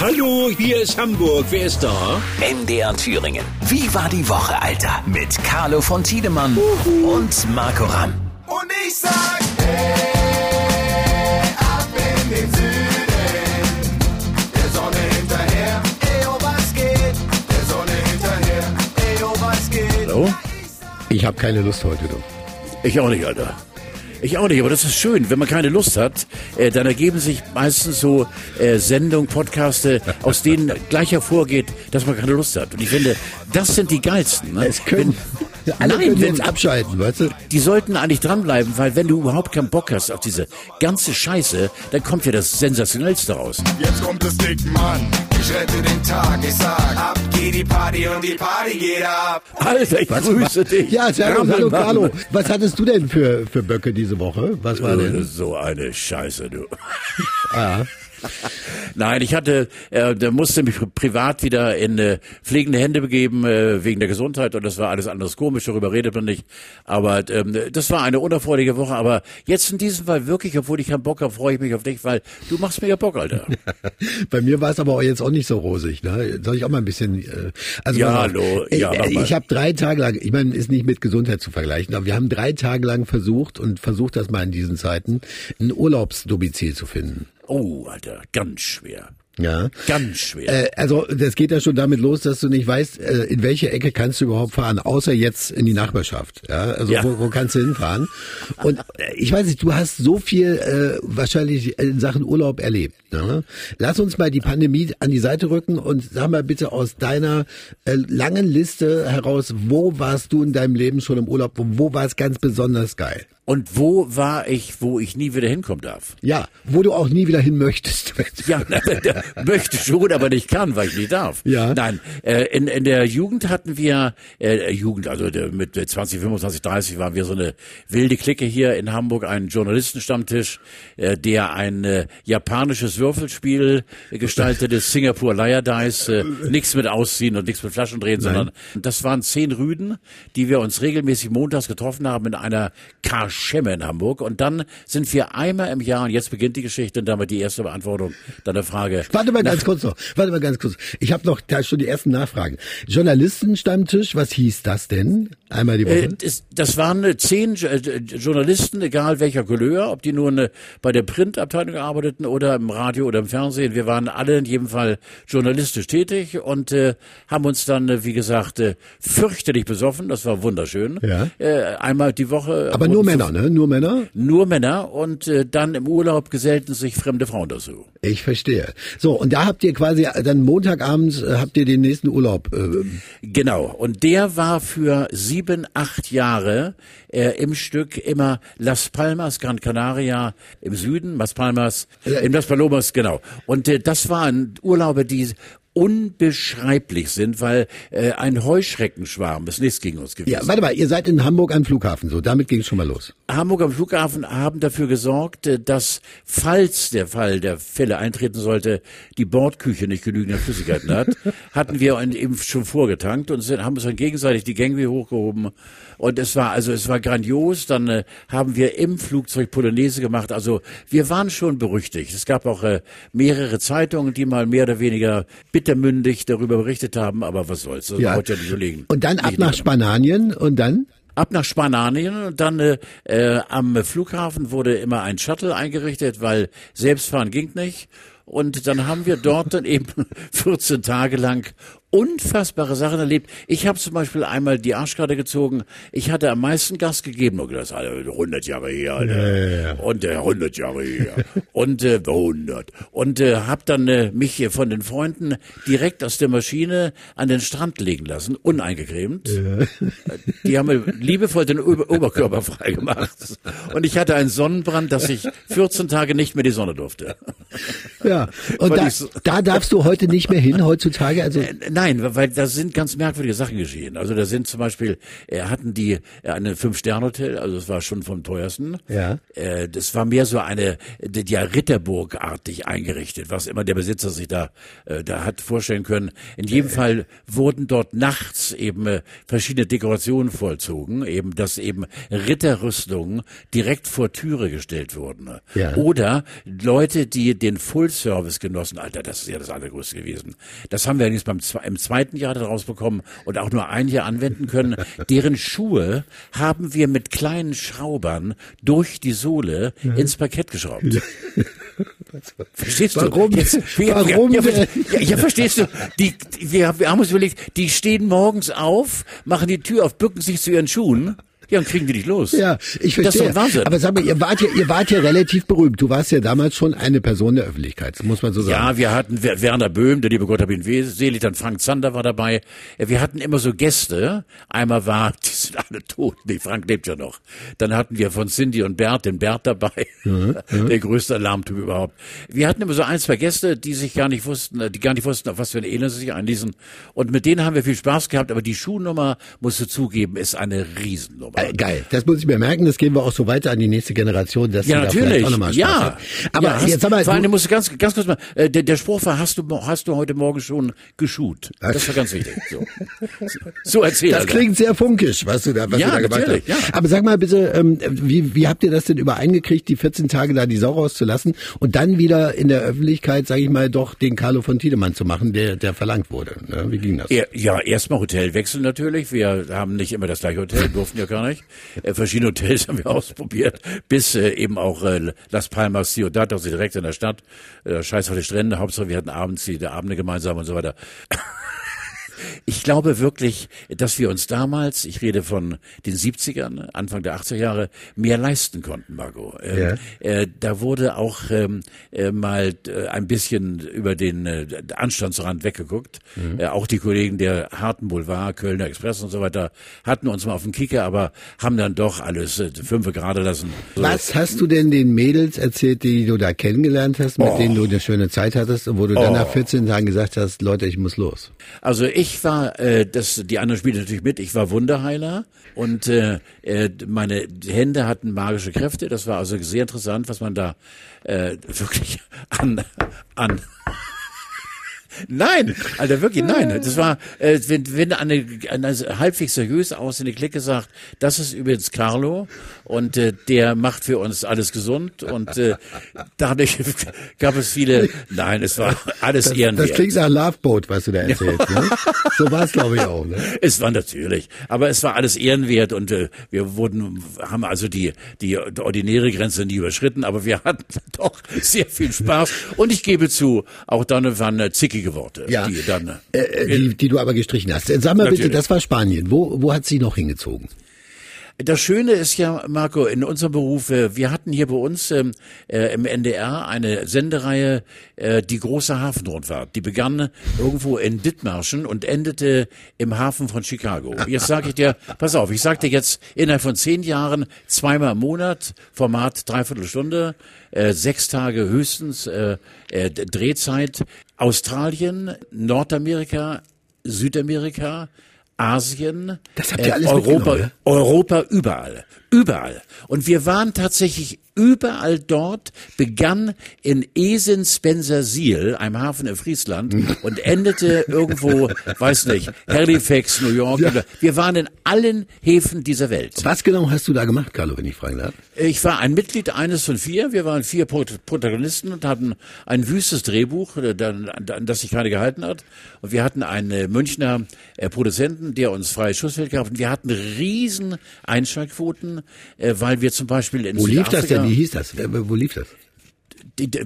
Hallo, hier ist Hamburg. Wer ist da? MDR Thüringen. Wie war die Woche, Alter? Mit Carlo von Tiedemann und Marco Ramm. Und ich sag, hey, ab in den Süden, der Sonne hinterher, ey, oh, was geht, der Sonne hinterher, ey, oh, was geht. Hallo? Ich habe keine Lust heute, du. Ich auch nicht, Alter. Ich auch nicht, aber das ist schön. Wenn man keine Lust hat, äh, dann ergeben sich meistens so äh, Sendungen, Podcaste, aus denen gleich hervorgeht, dass man keine Lust hat. Und ich finde, das sind die geilsten. Ne? Es können, alle Nein, können wenn- jetzt abschalten, weißt du? Die sollten eigentlich dranbleiben, weil wenn du überhaupt keinen Bock hast auf diese ganze Scheiße, dann kommt ja das Sensationellste raus. Jetzt kommt es dick, Mann, ich rette den Tag, ich sag, ab geht die Party und die Party geht ab. Alter, ich grüße dich. Ja, servus, hallo. Carlo. Was hattest du denn für, für Böcke diese Woche? Was war Äh, denn? So eine Scheiße, du. Ah, Nein, ich hatte, äh, da musste mich pri- privat wieder in äh, pflegende Hände begeben äh, wegen der Gesundheit und das war alles anderes komisch, darüber redet man nicht. Aber ähm, das war eine unerfreuliche Woche. Aber jetzt in diesem Fall wirklich, obwohl ich keinen Bock habe, freue ich mich auf dich, weil du machst mir ja Bock, Alter. bei mir war es aber auch jetzt auch nicht so rosig. Ne? Soll ich auch mal ein bisschen... Äh, also Ja, hallo. Ja, ich mach mal. ich habe drei Tage lang, ich meine, ist nicht mit Gesundheit zu vergleichen, aber wir haben drei Tage lang versucht und versucht das mal in diesen Zeiten, ein Urlaubsdomizil zu finden. Oh, Alter, ganz schwer. Ja. Ganz schwer. Äh, also das geht ja schon damit los, dass du nicht weißt, äh, in welche Ecke kannst du überhaupt fahren, außer jetzt in die Nachbarschaft. Ja, also Ja. Wo, wo kannst du hinfahren? Und äh, ich weiß nicht, du hast so viel äh, wahrscheinlich in Sachen Urlaub erlebt. Ne? Lass uns mal die Pandemie an die Seite rücken und sag mal bitte aus deiner äh, langen Liste heraus, wo warst du in deinem Leben schon im Urlaub? Wo, wo war es ganz besonders geil? Und wo war ich, wo ich nie wieder hinkommen darf? Ja, wo du auch nie wieder hin möchtest. Ja, möchte schon, aber nicht kann, weil ich nicht darf. Ja. Nein, äh, in, in der Jugend hatten wir, äh, Jugend, also der, mit 20, 25, 30 waren wir so eine wilde Clique hier in Hamburg, ein Journalistenstammtisch, äh, der ein äh, japanisches Würfelspiel äh, gestaltete, Singapore Liar Dice, äh, nichts mit Ausziehen und nichts mit Flaschen drehen, sondern das waren zehn Rüden, die wir uns regelmäßig montags getroffen haben in einer Karschemme in Hamburg und dann sind wir einmal im Jahr, und jetzt beginnt die Geschichte und damit die erste Beantwortung deiner Frage. Warte mal ganz kurz noch. Warte mal ganz kurz. Ich habe noch da schon die ersten Nachfragen. Journalistenstammtisch, was hieß das denn? Einmal die Woche? Äh, das, das waren äh, zehn äh, Journalisten, egal welcher Couleur, ob die nun äh, bei der Printabteilung arbeiteten oder im Radio oder im Fernsehen. Wir waren alle in jedem Fall journalistisch tätig und äh, haben uns dann, äh, wie gesagt, äh, fürchterlich besoffen. Das war wunderschön. Ja. Äh, einmal die Woche. Aber nur zu- Männer, ne? Nur Männer? Nur Männer und äh, dann im Urlaub gesellten sich fremde Frauen dazu. Ich verstehe. So, und da habt ihr quasi dann Montagabends äh, habt ihr den nächsten Urlaub. Äh, Genau, und der war für sieben, acht Jahre äh, im Stück immer Las Palmas, Gran Canaria im Süden, Las Palmas, in Las Palomas, genau. Und äh, das waren Urlaube, die unbeschreiblich sind, weil äh, ein Heuschreckenschwarm ist nichts gegen uns gewesen. ja, warte mal, ihr seid in Hamburg am Flughafen, so, damit ging schon mal los. Hamburg am Flughafen haben dafür gesorgt, äh, dass, falls der Fall der Fälle eintreten sollte, die Bordküche nicht genügend Flüssigkeiten hat, hatten wir eben schon vorgetankt und sind, haben uns dann gegenseitig die Gangway hochgehoben. Und es war, also es war grandios. Dann äh, haben wir im Flugzeug Polonaise gemacht. Also wir waren schon berüchtigt. Es gab auch äh, mehrere Zeitungen, die mal mehr oder weniger bittermündig darüber berichtet haben. Aber was soll's? Das Ja. wollte ja nicht überlegen. Und dann ab nach. Spanien und dann? Ab nach Spanien und dann äh, äh, am Flughafen wurde immer ein Shuttle eingerichtet, weil selbstfahren ging nicht. Und dann haben wir dort dann eben 14 Tage lang unfassbare Sachen erlebt. Ich habe zum Beispiel einmal die Arschkarte gezogen. Ich hatte am meisten Gas gegeben. Und das Alter, 100 Jahre her, Alter. Und äh, 100 Jahre her. und äh, 100. Und äh, habe dann äh, mich hier von den Freunden direkt aus der Maschine an den Strand legen lassen, uneingecremt. Die haben mir liebevoll den Ober Oberkörper freigemacht. Und ich hatte einen Sonnenbrand, dass ich 14 Tage nicht mehr die Sonne durfte. Ja. Und da, so- da darfst du heute nicht mehr hin, heutzutage. Also Äh, Nein, weil da sind ganz merkwürdige Sachen geschehen. Also da sind zum Beispiel, äh, hatten die äh, eine Fünf-Sterne-Hotel, also es war schon vom teuersten. Ja. Äh, das war mehr so eine, die, ja Ritterburgartig eingerichtet, was immer der Besitzer sich da, äh, da hat vorstellen können. In jedem Fall wurden dort nachts eben äh, verschiedene Dekorationen vollzogen, eben, dass eben Ritterrüstungen direkt vor Türe gestellt wurden. Ja. Oder Leute, die den Full-Service genossen, Alter, das ist ja das Allergrößte gewesen. Das haben wir allerdings beim im zweiten Jahr daraus bekommen und auch nur ein Jahr anwenden können. Deren Schuhe haben wir mit kleinen Schraubern durch die Sohle ins Parkett geschraubt. Verstehst Warum? du? Jetzt, ja, Warum ja, ja, ja, ja, verstehst du? Die, wir, wir haben uns überlegt, die stehen morgens auf, machen die Tür auf, bücken sich zu ihren Schuhen. Ja, und kriegen die nicht los. Ja, ich Das ist verstehe. doch Wahnsinn. Aber sag mal, ihr wart ja, ihr wart ja relativ berühmt. Du warst ja damals schon eine Person der Öffentlichkeit, das muss man so sagen. Ja, wir hatten Wer- Werner Böhm, der liebe Gott hab ihn selig, dann Frank Zander war dabei. Äh, Wir hatten immer so Gäste. Einmal war, die sind alle tot, nee, Frank lebt ja noch. Dann hatten wir von Cindy und Bert den Bert dabei, der größte Alarmtyp überhaupt. Wir hatten immer so ein, zwei Gäste, die sich gar nicht wussten, äh, die gar nicht wussten, auf was für ein Elend sie sich einließen. Und mit denen haben wir viel Spaß gehabt, aber die Schuhnummer, musst du zugeben, ist eine Riesennummer. Äh, geil, das muss ich mir merken, das gehen wir auch so weiter an die nächste Generation, dass Ja, die da natürlich. auch nochmal Spaß Ja. hat. Aber ja, hast, jetzt sag mal, vor allem du, musst ganz, ganz kurz mal, äh, der, der Spruch war, hast du, hast du heute Morgen schon geschut? Das war ganz wichtig. So, so erzähl. das Alter. klingt sehr funkisch, was du da, was Ja, du da gemacht natürlich, hast. ja. Aber sag mal bitte, ähm, wie, wie habt ihr das denn übereingekriegt, die 14 Tage da die Sau rauszulassen und dann wieder in der Öffentlichkeit, sage ich mal, doch den Carlo von Tiedemann zu machen, der, der verlangt wurde? Ne? Wie ging das? Ja, ja erstmal Hotelwechsel natürlich. Wir haben nicht immer das gleiche Hotel, durften ja gar nicht. Äh, verschiedene Hotels haben wir ausprobiert, bis äh, eben auch äh, Las Palmas, Ciudad, also direkt in der Stadt. Äh, Scheiß auf die Strände, Hauptsache wir hatten abends die Abende gemeinsam und so weiter. Ich glaube wirklich, dass wir uns damals, ich rede von den 70ern, Anfang der 80er Jahre, mehr leisten konnten, Margot. Ähm, äh, da wurde auch ähm, äh, mal äh, ein bisschen über den äh, Anstandsrand weggeguckt. Äh, auch die Kollegen der harten Boulevard, Kölner Express und so weiter, hatten uns mal auf den Kicker, aber haben dann doch alles äh, fünfe gerade lassen. So. Was hast du denn den Mädels erzählt, die du da kennengelernt hast, mit denen du eine schöne Zeit hattest und wo du dann nach 14 Tagen gesagt hast, Leute, ich muss los? Also ich war, äh, das, die anderen spielen natürlich mit, ich war Wunderheiler und äh, äh, meine Hände hatten magische Kräfte. Das war also sehr interessant, was man da äh, wirklich an, an Nein, Alter, wirklich, nein. Das war, äh, wenn, wenn eine, eine halbwegs seriös aussehende Clique sagt, das ist übrigens Carlo und äh, der macht für uns alles gesund und äh, dadurch gab es viele, nein, es war alles Das, ehrenwert. das klingt nach Loveboat, was du da erzählst. Ne? So war es, glaube ich, auch. Ne? Es war natürlich, aber es war alles ehrenwert und äh, wir wurden, haben also die, die ordinäre Grenze nie überschritten, aber wir hatten doch sehr viel Spaß und ich gebe zu, auch dann waren äh, zickige Worte, Ja. die dann Äh, äh, die, die du aber gestrichen hast. Sag mal bitte, das war Spanien. Wo, wo hat sie noch hingezogen? Das Schöne ist ja, Marco, in unserem Beruf, wir hatten hier bei uns ähm, äh, im NDR eine Sendereihe, äh, die große Hafenrundfahrt. Die begann irgendwo in Dithmarschen und endete im Hafen von Chicago. Jetzt sage ich dir, pass auf, ich sag dir jetzt innerhalb von zehn Jahren zweimal im Monat, Format dreiviertel Stunde, äh, sechs Tage höchstens äh, äh, Drehzeit, Australien, Nordamerika, Südamerika, Asien, Das habt ihr alles Europa, ja? Europa überall. Überall. Und wir waren tatsächlich überall dort, begann in Esens-Bensersiel, einem Hafen in Friesland, und endete irgendwo, weiß nicht, Halifax, New York. Wir waren in allen Häfen dieser Welt. Was genau hast du da gemacht, Carlo, wenn ich fragen darf? Ich war ein Mitglied eines von vier. Wir waren vier Pro- Protagonisten und hatten ein wüstes Drehbuch, äh, an das sich keiner gehalten hat. Und wir hatten einen äh, Münchner äh, Produzenten, der uns freies Schussfeld gab. Und wir hatten riesen Einschaltquoten, äh, weil wir zum Beispiel in Wo lief das Südafrika- denn? Wie hieß das? Wo lief das?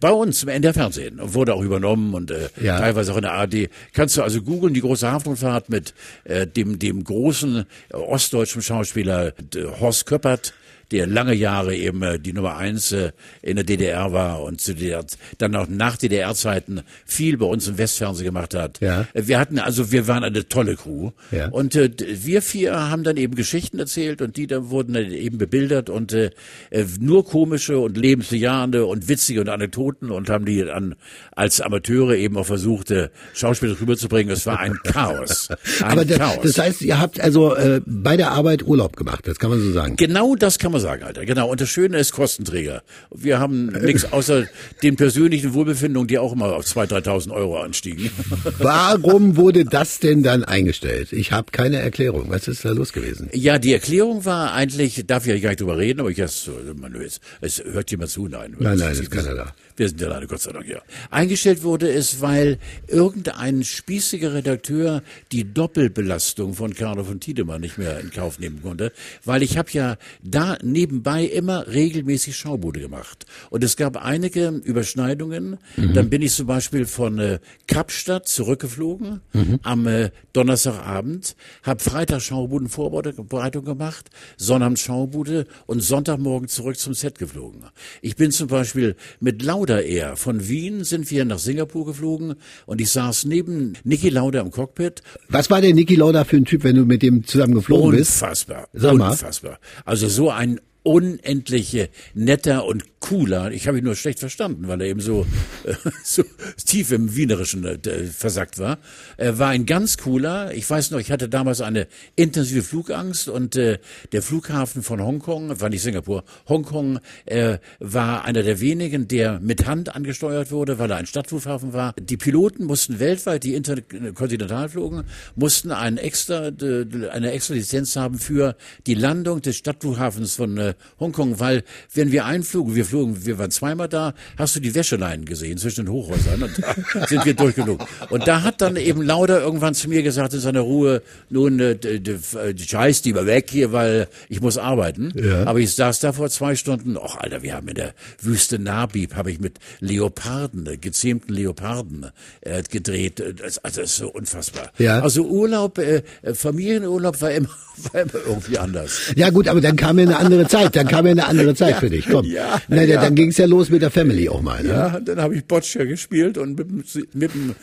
bei uns in der Fernsehen wurde auch übernommen und äh, Ja. teilweise auch in der ARD. Kannst du also googeln, die große Hafenfahrt mit äh, dem dem großen äh, ostdeutschen Schauspieler äh, Horst Köppert, der lange Jahre eben äh, die Nummer eins äh, in der DDR war und zu der, dann auch nach DDR-Zeiten viel bei uns im Westfernsehen gemacht hat. Ja. Äh, Wir hatten, also wir waren eine tolle Crew. Ja. Und äh, wir vier haben dann eben Geschichten erzählt und die da wurden dann eben bebildert und äh, äh, nur komische und lebensbejahende und witzige und Anekdoten und haben die dann als Amateure eben auch versucht, äh, Schauspieler rüberzubringen. Es war ein Chaos. Ein Aber das, Chaos. das heißt, ihr habt also äh, bei der Arbeit Urlaub gemacht, das kann man so sagen. Genau das kann man sagen, Alter. Genau. Und das Schöne ist Kostenträger. Wir haben nichts außer den persönlichen Wohlbefindungen, die auch immer auf 2.000, 3.000 Euro anstiegen. Warum wurde das denn dann eingestellt? Ich habe keine Erklärung. Was ist da los gewesen? Ja, die Erklärung war eigentlich, darf ich ja gar nicht drüber reden, aber ich es, man, es, es hört jemand zu, nein. Nein, nein, Es- ist keiner da. Wir sind alleine, Gott sei Dank, ja. Eingestellt wurde es, weil irgendein spießiger Redakteur die Doppelbelastung von Carlo von Tiedemann nicht mehr in Kauf nehmen konnte, weil ich habe ja da nebenbei immer regelmäßig Schaubude gemacht. Und es gab einige Überschneidungen. Dann bin ich zum Beispiel von äh, Kapstadt zurückgeflogen am äh, Donnerstagabend, habe Freitag Schaubudenvorbereitung gemacht, Sonnabend Schaubude und Sonntagmorgen zurück zum Set geflogen. Ich bin zum Beispiel mit Lauda Air von Wien sind wir nach Singapur geflogen und ich saß neben Niki Lauda im Cockpit Was war der Niki Lauda für ein Typ, wenn du mit dem zusammen geflogen bist? Unfassbar. Sag mal. Unfassbar. Also so ein unendliche netter und cooler. Ich habe ihn nur schlecht verstanden, weil er eben so äh, so tief im Wienerischen äh, versackt war. Er war ein ganz cooler. Ich weiß noch, ich hatte damals eine intensive Flugangst und äh, der Flughafen von Hongkong, war nicht Singapur, Hongkong äh, war einer der wenigen, der mit Hand angesteuert wurde, weil er ein Stadtflughafen war. Die Piloten mussten weltweit, die interkontinental flogen, mussten einen extra, eine extra Lizenz haben für die Landung des Stadtflughafens von äh, Hongkong, weil wenn wir einflogen, wir flogen, wir waren zweimal da, hast du die Wäscheleinen gesehen zwischen den Hochhäusern und da sind wir durchgeflogen. Und da hat dann eben Lauder irgendwann zu mir gesagt in seiner Ruhe, nun, äh, äh, scheiß die mal weg hier, weil ich muss arbeiten. Ja. Aber ich saß da vor zwei Stunden, ach Alter, wir haben in der Wüste Nabib, habe ich mit Leoparden, äh, gezähmten Leoparden äh, gedreht. Äh, Das, also das ist so unfassbar. Ja. Also Urlaub, äh, Familienurlaub war immer, war immer irgendwie anders. Ja gut, aber dann kam ja eine andere Zeit. Dann kam ja eine andere Zeit für dich. Komm. Ja, Na, ja. Dann ging es ja los mit der Family auch mal. Ne? Ja, dann habe ich Boccia gespielt und mit, dem- mit, mit dem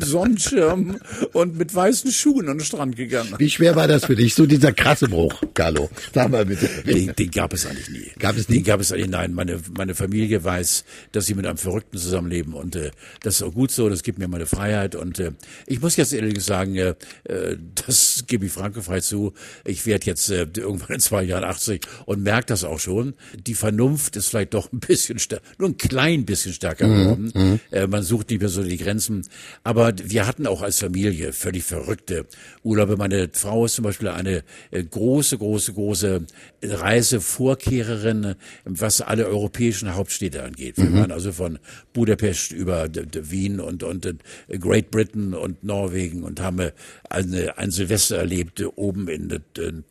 Sonnenschirm und mit weißen Schuhen an den Strand gegangen. Wie schwer war das für dich, so dieser krasse Bruch, Carlo? Sag mal bitte. Den, den gab es eigentlich nie. Gab es nie? Den gab es eigentlich, nein. Meine, meine Familie weiß, dass sie mit einem Verrückten zusammenleben und äh, das ist auch gut so, das gibt mir meine Freiheit und äh, ich muss jetzt ehrlich sagen, äh, äh, das gebe ich frankefrei zu, ich werde jetzt äh, irgendwann in zwei Jahren 80 und merke das auch schon. Die Vernunft ist vielleicht doch ein bisschen stärker, nur ein klein bisschen stärker Mhm, geworden. Äh, man sucht nicht mehr so die Grenzen. Aber wir hatten auch als Familie völlig verrückte Urlaube. Meine Frau ist zum Beispiel eine äh, große, große, große Reisevorkehrerin, was alle europäischen Hauptstädte angeht. Wir waren also von Budapest über Wien und, und Great Britain und Norwegen und haben äh, eine, ein Silvester erlebt oben in, äh,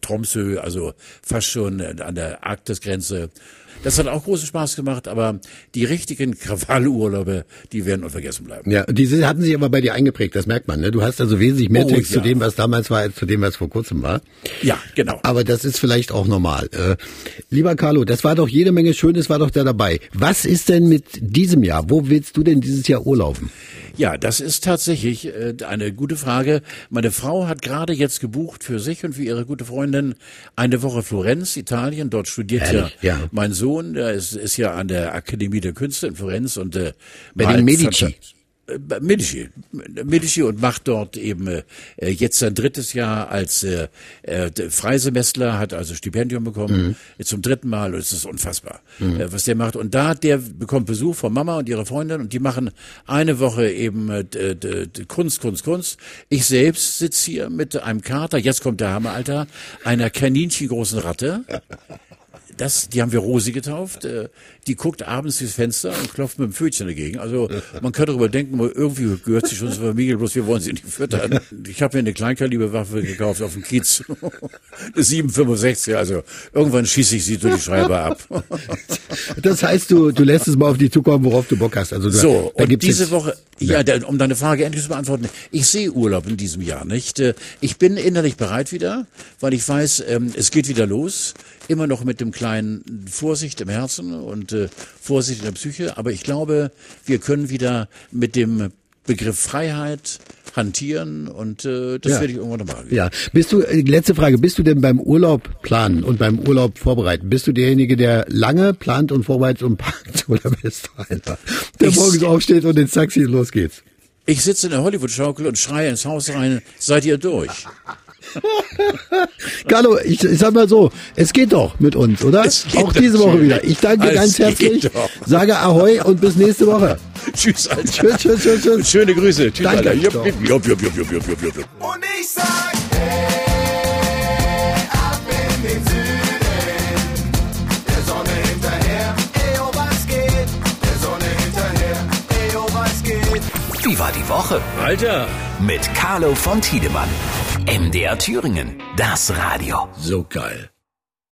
Tromsø, also fast schon an der Arktisgrenze. Das hat auch großen Spaß gemacht, aber die richtigen Krawallurlaube, die werden unvergessen bleiben. Ja, die sind- hatten sich aber bei dir eingeprägt, das merkt man. Ne? Du hast also wesentlich mehr Oh, Text zu ja. dem, was damals war, als zu dem, was vor kurzem war. Ja, genau. Aber das ist vielleicht auch normal. Äh, lieber Carlo, das war doch jede Menge Schönes, war doch da dabei. Was ist denn mit diesem Jahr? Wo willst du denn dieses Jahr urlauben? Ja, das ist tatsächlich äh, eine gute Frage. Meine Frau hat gerade jetzt gebucht für sich und für ihre gute Freundin eine Woche Florenz, Italien. Dort studiert ja, Ehrlich? Ja. mein Sohn. Der ist, ist ja an der Akademie der Künste in Florenz und äh, Bei den Medici. äh, Medici, Medici und macht dort eben äh, jetzt sein drittes Jahr als äh, äh, Freisemestler, hat also Stipendium bekommen, jetzt zum dritten Mal, und es ist unfassbar, äh, was der macht. Und da, der bekommt Besuch von Mama und ihrer Freundin und die machen eine Woche eben äh, d- Kunst, Kunst, Kunst. Ich selbst sitze hier mit einem Kater, jetzt kommt der Hammer, Alter, einer kaninchengroßen Ratte. Das, die haben wir Rosi getauft. äh, Die guckt abends durchs Fenster und klopft mit dem Pfötchen dagegen. Also man könnte darüber denken, irgendwie gehört sie schon zur Familie, bloß wir wollen sie nicht füttern. Ich habe mir eine Kleinkaliberwaffe gekauft auf dem Kiez. Eine 765, also irgendwann schieße ich sie durch die Scheibe ab. Das heißt, du, du lässt es mal auf dich zukommen, worauf du Bock hast. Also du, So, da und diese Woche, ja, da, um deine Frage endlich zu beantworten, ich sehe Urlaub in diesem Jahr nicht. Äh, Ich bin innerlich bereit wieder, weil ich weiß, ähm, es geht wieder los. Immer noch mit dem kleinen Vorsicht im Herzen und äh, Vorsicht in der Psyche. Aber ich glaube, wir können wieder mit dem Begriff Freiheit hantieren und äh, das Ja. werde ich irgendwann nochmal. Ja, bist du, äh, letzte Frage, bist du denn beim Urlaub planen und beim Urlaub vorbereiten? Bist du derjenige, der lange plant und vorbereitet und packt oder bist du einer, der Ich- morgens aufsteht und ins Taxi und los geht's? Ich sitze in der Hollywood-Schaukel und schreie ins Haus rein, seid ihr durch? Carlo, ich, ich sag mal so, es geht doch mit uns, oder? Es geht Auch diese Woche wieder. Ich danke Es ganz herzlich, sage Ahoi und bis nächste Woche. Tschüss, Alter. Tschüss, tschüss, tschüss, tschüss. Schöne Grüße. Tschüss, Danke. Alter. Jupp, jupp, jupp, jupp, jupp, jupp, jupp. Und ich sag, hey, ab in den Süden, der Sonne hinterher, ey, oh, was geht? Der Sonne hinterher, ey, oh, was geht? Wie war die Woche? Alter. Mit Carlo von Tiedemann. MDR Thüringen. Das Radio. So geil.